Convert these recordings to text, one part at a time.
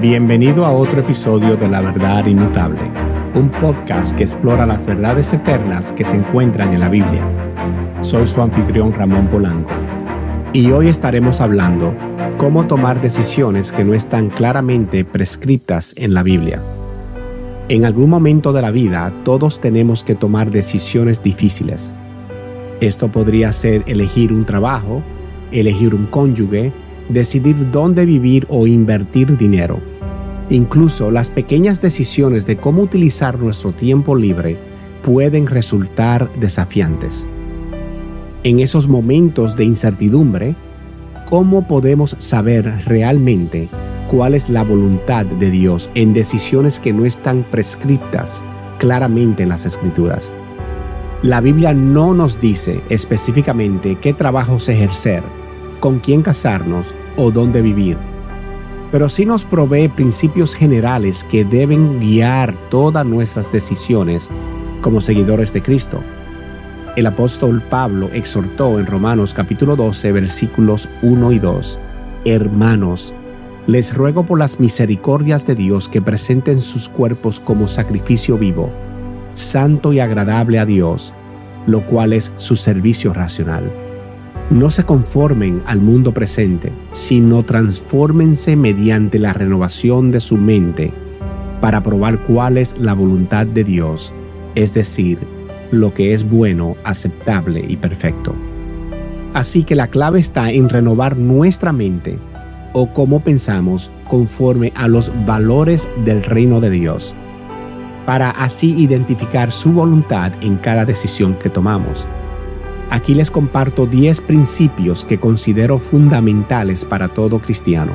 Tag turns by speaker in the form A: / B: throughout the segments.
A: Bienvenido a otro episodio de La Verdad Inmutable, un podcast que explora las verdades eternas que se encuentran en la Biblia. Soy su anfitrión Ramón Polanco y hoy estaremos hablando cómo tomar decisiones que no están claramente prescritas en la Biblia. En algún momento de la vida todos tenemos que tomar decisiones difíciles. Esto podría ser elegir un trabajo, elegir un cónyuge, decidir dónde vivir o invertir dinero. Incluso las pequeñas decisiones de cómo utilizar nuestro tiempo libre pueden resultar desafiantes. En esos momentos de incertidumbre, ¿cómo podemos saber realmente cuál es la voluntad de Dios en decisiones que no están prescritas claramente en las escrituras? La Biblia no nos dice específicamente qué trabajos ejercer, con quién casarnos o dónde vivir, pero sí nos provee principios generales que deben guiar todas nuestras decisiones como seguidores de Cristo. El apóstol Pablo exhortó en Romanos capítulo 12 versículos 1 y 2, Hermanos, les ruego por las misericordias de Dios que presenten sus cuerpos como sacrificio vivo, santo y agradable a Dios, lo cual es su servicio racional no se conformen al mundo presente, sino transfórmense mediante la renovación de su mente para probar cuál es la voluntad de Dios, es decir, lo que es bueno, aceptable y perfecto. Así que la clave está en renovar nuestra mente o cómo pensamos conforme a los valores del reino de Dios, para así identificar su voluntad en cada decisión que tomamos Aquí les comparto 10 principios que considero fundamentales para todo cristiano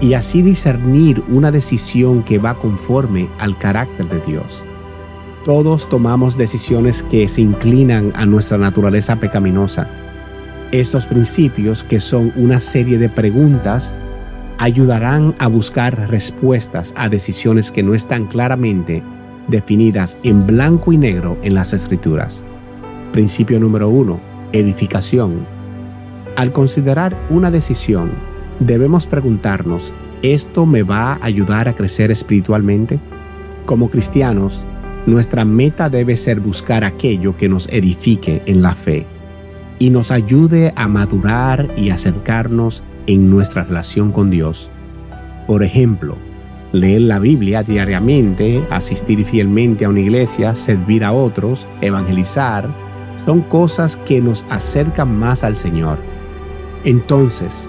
A: y así discernir una decisión que va conforme al carácter de Dios. Todos tomamos decisiones que se inclinan a nuestra naturaleza pecaminosa. Estos principios, que son una serie de preguntas, ayudarán a buscar respuestas a decisiones que no están claramente definidas en blanco y negro en las escrituras. Principio número uno, edificación. Al considerar una decisión, debemos preguntarnos, ¿esto me va a ayudar a crecer espiritualmente? Como cristianos, nuestra meta debe ser buscar aquello que nos edifique en la fe y nos ayude a madurar y acercarnos en nuestra relación con Dios. Por ejemplo, leer la Biblia diariamente, asistir fielmente a una iglesia, servir a otros, evangelizar, son cosas que nos acercan más al Señor. Entonces,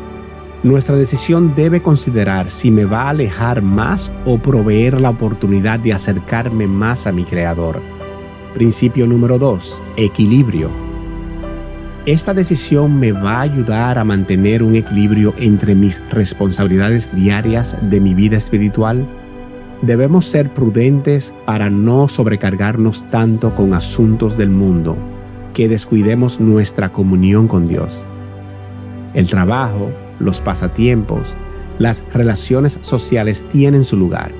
A: nuestra decisión debe considerar si me va a alejar más o proveer la oportunidad de acercarme más a mi Creador. Principio número 2. Equilibrio. Esta decisión me va a ayudar a mantener un equilibrio entre mis responsabilidades diarias de mi vida espiritual. Debemos ser prudentes para no sobrecargarnos tanto con asuntos del mundo que descuidemos nuestra comunión con Dios. El trabajo, los pasatiempos, las relaciones sociales tienen su lugar,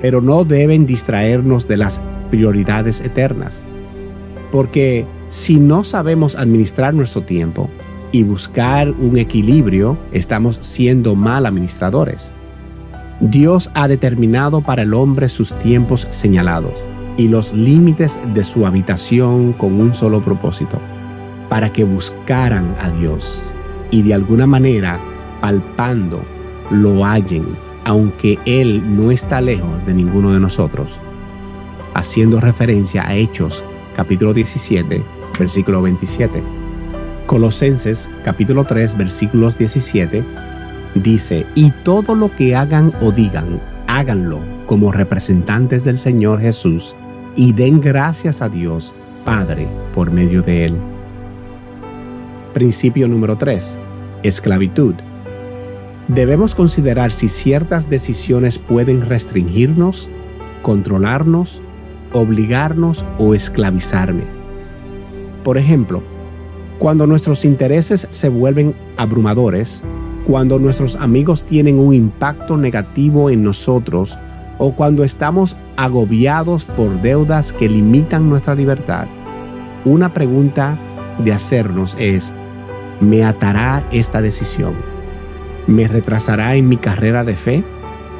A: pero no deben distraernos de las prioridades eternas, porque si no sabemos administrar nuestro tiempo y buscar un equilibrio, estamos siendo mal administradores. Dios ha determinado para el hombre sus tiempos señalados y los límites de su habitación con un solo propósito, para que buscaran a Dios y de alguna manera, palpando, lo hallen, aunque Él no está lejos de ninguno de nosotros. Haciendo referencia a Hechos capítulo 17, versículo 27. Colosenses capítulo 3, versículos 17 dice, y todo lo que hagan o digan, háganlo como representantes del Señor Jesús y den gracias a Dios Padre por medio de él. Principio número 3. Esclavitud. Debemos considerar si ciertas decisiones pueden restringirnos, controlarnos, obligarnos o esclavizarme. Por ejemplo, cuando nuestros intereses se vuelven abrumadores, cuando nuestros amigos tienen un impacto negativo en nosotros o cuando estamos agobiados por deudas que limitan nuestra libertad, una pregunta de hacernos es, ¿me atará esta decisión? ¿Me retrasará en mi carrera de fe?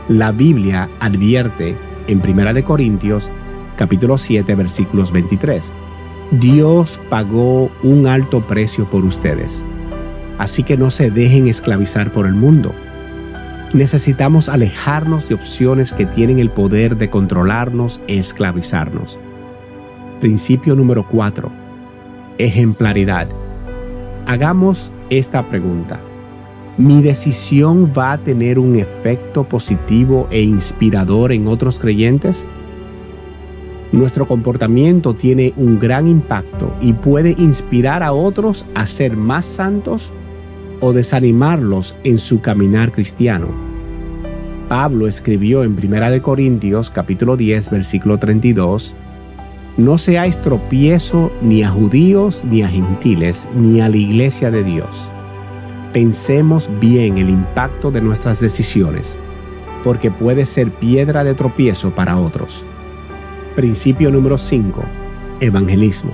A: La Biblia advierte en 1 Corintios capítulo 7 versículos 23. Dios pagó un alto precio por ustedes, así que no se dejen esclavizar por el mundo. Necesitamos alejarnos de opciones que tienen el poder de controlarnos e esclavizarnos. Principio número 4. Ejemplaridad. Hagamos esta pregunta. ¿Mi decisión va a tener un efecto positivo e inspirador en otros creyentes? Nuestro comportamiento tiene un gran impacto y puede inspirar a otros a ser más santos o desanimarlos en su caminar cristiano. Pablo escribió en 1 Corintios capítulo 10 versículo 32, No seáis tropiezo ni a judíos ni a gentiles ni a la iglesia de Dios. Pensemos bien el impacto de nuestras decisiones, porque puede ser piedra de tropiezo para otros. Principio número 5. Evangelismo.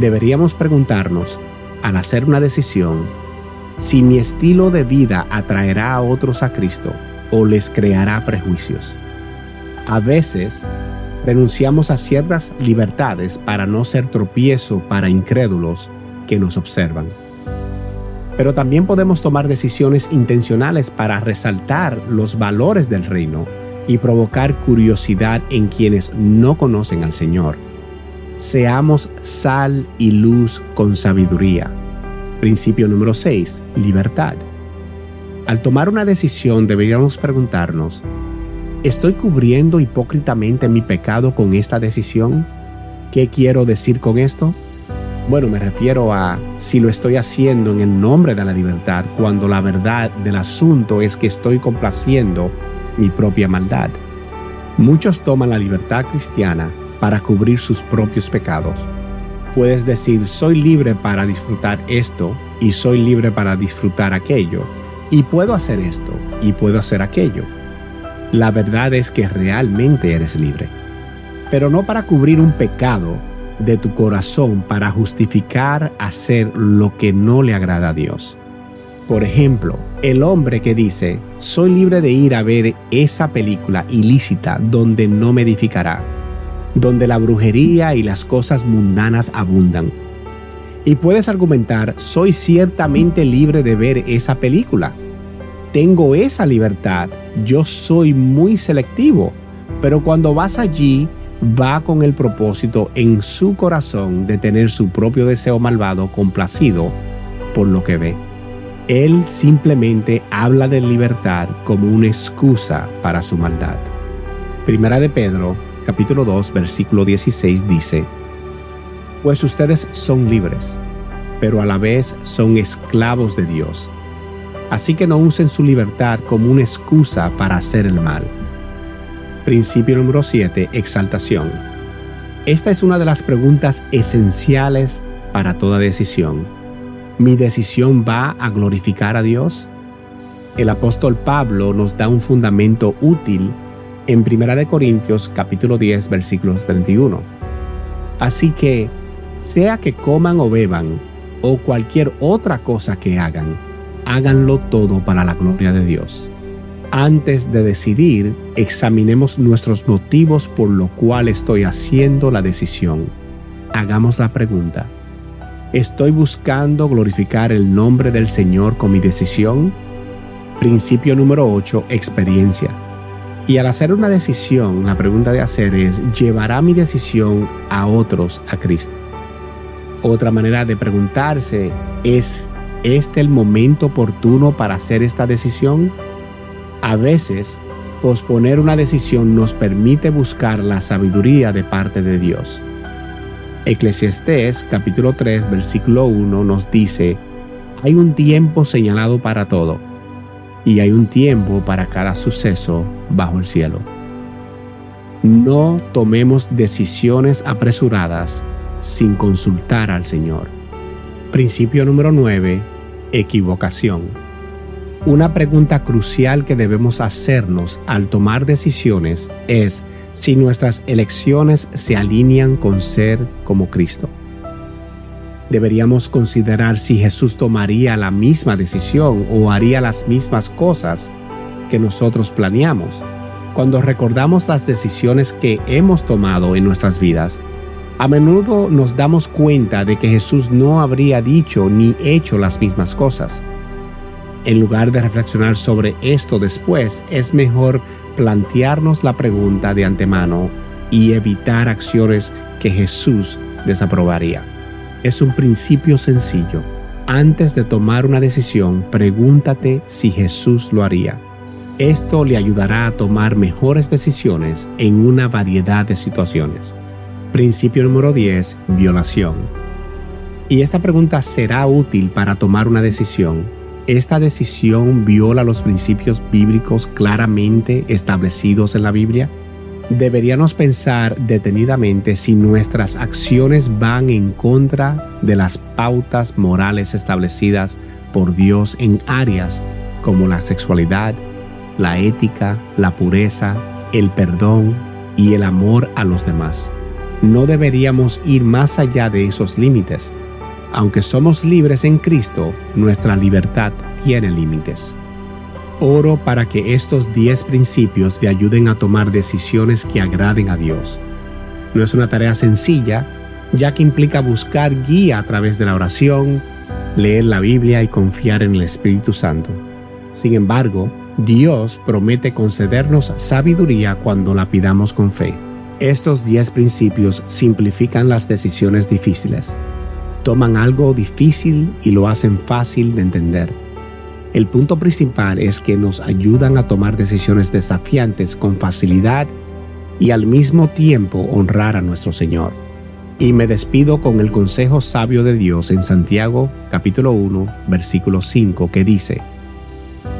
A: Deberíamos preguntarnos, al hacer una decisión, si mi estilo de vida atraerá a otros a Cristo o les creará prejuicios. A veces, renunciamos a ciertas libertades para no ser tropiezo para incrédulos que nos observan. Pero también podemos tomar decisiones intencionales para resaltar los valores del reino y provocar curiosidad en quienes no conocen al Señor. Seamos sal y luz con sabiduría. Principio número 6. Libertad. Al tomar una decisión deberíamos preguntarnos, ¿estoy cubriendo hipócritamente mi pecado con esta decisión? ¿Qué quiero decir con esto? Bueno, me refiero a si lo estoy haciendo en el nombre de la libertad, cuando la verdad del asunto es que estoy complaciendo mi propia maldad. Muchos toman la libertad cristiana para cubrir sus propios pecados. Puedes decir, soy libre para disfrutar esto y soy libre para disfrutar aquello, y puedo hacer esto y puedo hacer aquello. La verdad es que realmente eres libre, pero no para cubrir un pecado de tu corazón para justificar hacer lo que no le agrada a Dios. Por ejemplo, el hombre que dice, soy libre de ir a ver esa película ilícita donde no me edificará, donde la brujería y las cosas mundanas abundan. Y puedes argumentar, soy ciertamente libre de ver esa película. Tengo esa libertad, yo soy muy selectivo, pero cuando vas allí, va con el propósito en su corazón de tener su propio deseo malvado complacido por lo que ve. Él simplemente habla de libertad como una excusa para su maldad. Primera de Pedro, capítulo 2, versículo 16 dice, Pues ustedes son libres, pero a la vez son esclavos de Dios. Así que no usen su libertad como una excusa para hacer el mal. Principio número 7, exaltación. Esta es una de las preguntas esenciales para toda decisión ¿Mi decisión va a glorificar a Dios? El apóstol Pablo nos da un fundamento útil en 1 Corintios capítulo 10 versículos 31. Así que, sea que coman o beban, o cualquier otra cosa que hagan, háganlo todo para la gloria de Dios. Antes de decidir, examinemos nuestros motivos por lo cual estoy haciendo la decisión. Hagamos la pregunta, ¿Estoy buscando glorificar el nombre del Señor con mi decisión? Principio número 8, experiencia. Y al hacer una decisión, la pregunta de hacer es, ¿llevará mi decisión a otros a Cristo? Otra manera de preguntarse es, ¿este el momento oportuno para hacer esta decisión? A veces, posponer una decisión nos permite buscar la sabiduría de parte de Dios. Eclesiastés capítulo 3 versículo 1 nos dice, hay un tiempo señalado para todo y hay un tiempo para cada suceso bajo el cielo. No tomemos decisiones apresuradas sin consultar al Señor. Principio número 9. Equivocación. Una pregunta crucial que debemos hacernos al tomar decisiones es si nuestras elecciones se alinean con ser como Cristo. Deberíamos considerar si Jesús tomaría la misma decisión o haría las mismas cosas que nosotros planeamos. Cuando recordamos las decisiones que hemos tomado en nuestras vidas, a menudo nos damos cuenta de que Jesús no habría dicho ni hecho las mismas cosas. En lugar de reflexionar sobre esto después, es mejor plantearnos la pregunta de antemano y evitar acciones que Jesús desaprobaría. Es un principio sencillo. Antes de tomar una decisión, pregúntate si Jesús lo haría. Esto le ayudará a tomar mejores decisiones en una variedad de situaciones. Principio número 10. Violación. Y esta pregunta será útil para tomar una decisión esta decisión viola los principios bíblicos claramente establecidos en la Biblia? Deberíamos pensar detenidamente si nuestras acciones van en contra de las pautas morales establecidas por Dios en áreas como la sexualidad, la ética, la pureza, el perdón y el amor a los demás. No deberíamos ir más allá de esos límites aunque somos libres en Cristo, nuestra libertad tiene límites. Oro para que estos 10 principios le ayuden a tomar decisiones que agraden a Dios. No es una tarea sencilla, ya que implica buscar guía a través de la oración, leer la Biblia y confiar en el Espíritu Santo. Sin embargo, Dios promete concedernos sabiduría cuando la pidamos con fe. Estos 10 principios simplifican las decisiones difíciles toman algo difícil y lo hacen fácil de entender. El punto principal es que nos ayudan a tomar decisiones desafiantes con facilidad y al mismo tiempo honrar a nuestro Señor. Y me despido con el consejo sabio de Dios en Santiago capítulo 1 versículo 5 que dice,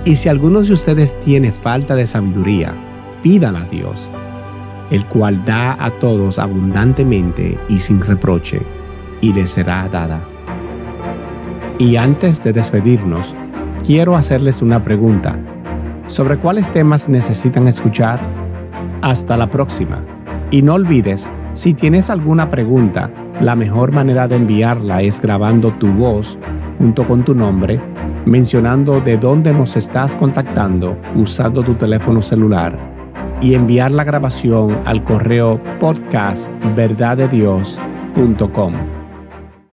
A: Y si alguno de ustedes tiene falta de sabiduría, pídala a Dios, el cual da a todos abundantemente y sin reproche y le será dada. Y antes de despedirnos, quiero hacerles una pregunta. ¿Sobre cuáles temas necesitan escuchar? Hasta la próxima. Y no olvides, si tienes alguna pregunta, la mejor manera de enviarla es grabando tu voz junto con tu nombre, mencionando de dónde nos estás contactando usando tu teléfono celular y enviar la grabación al correo podcast verdadedios.com.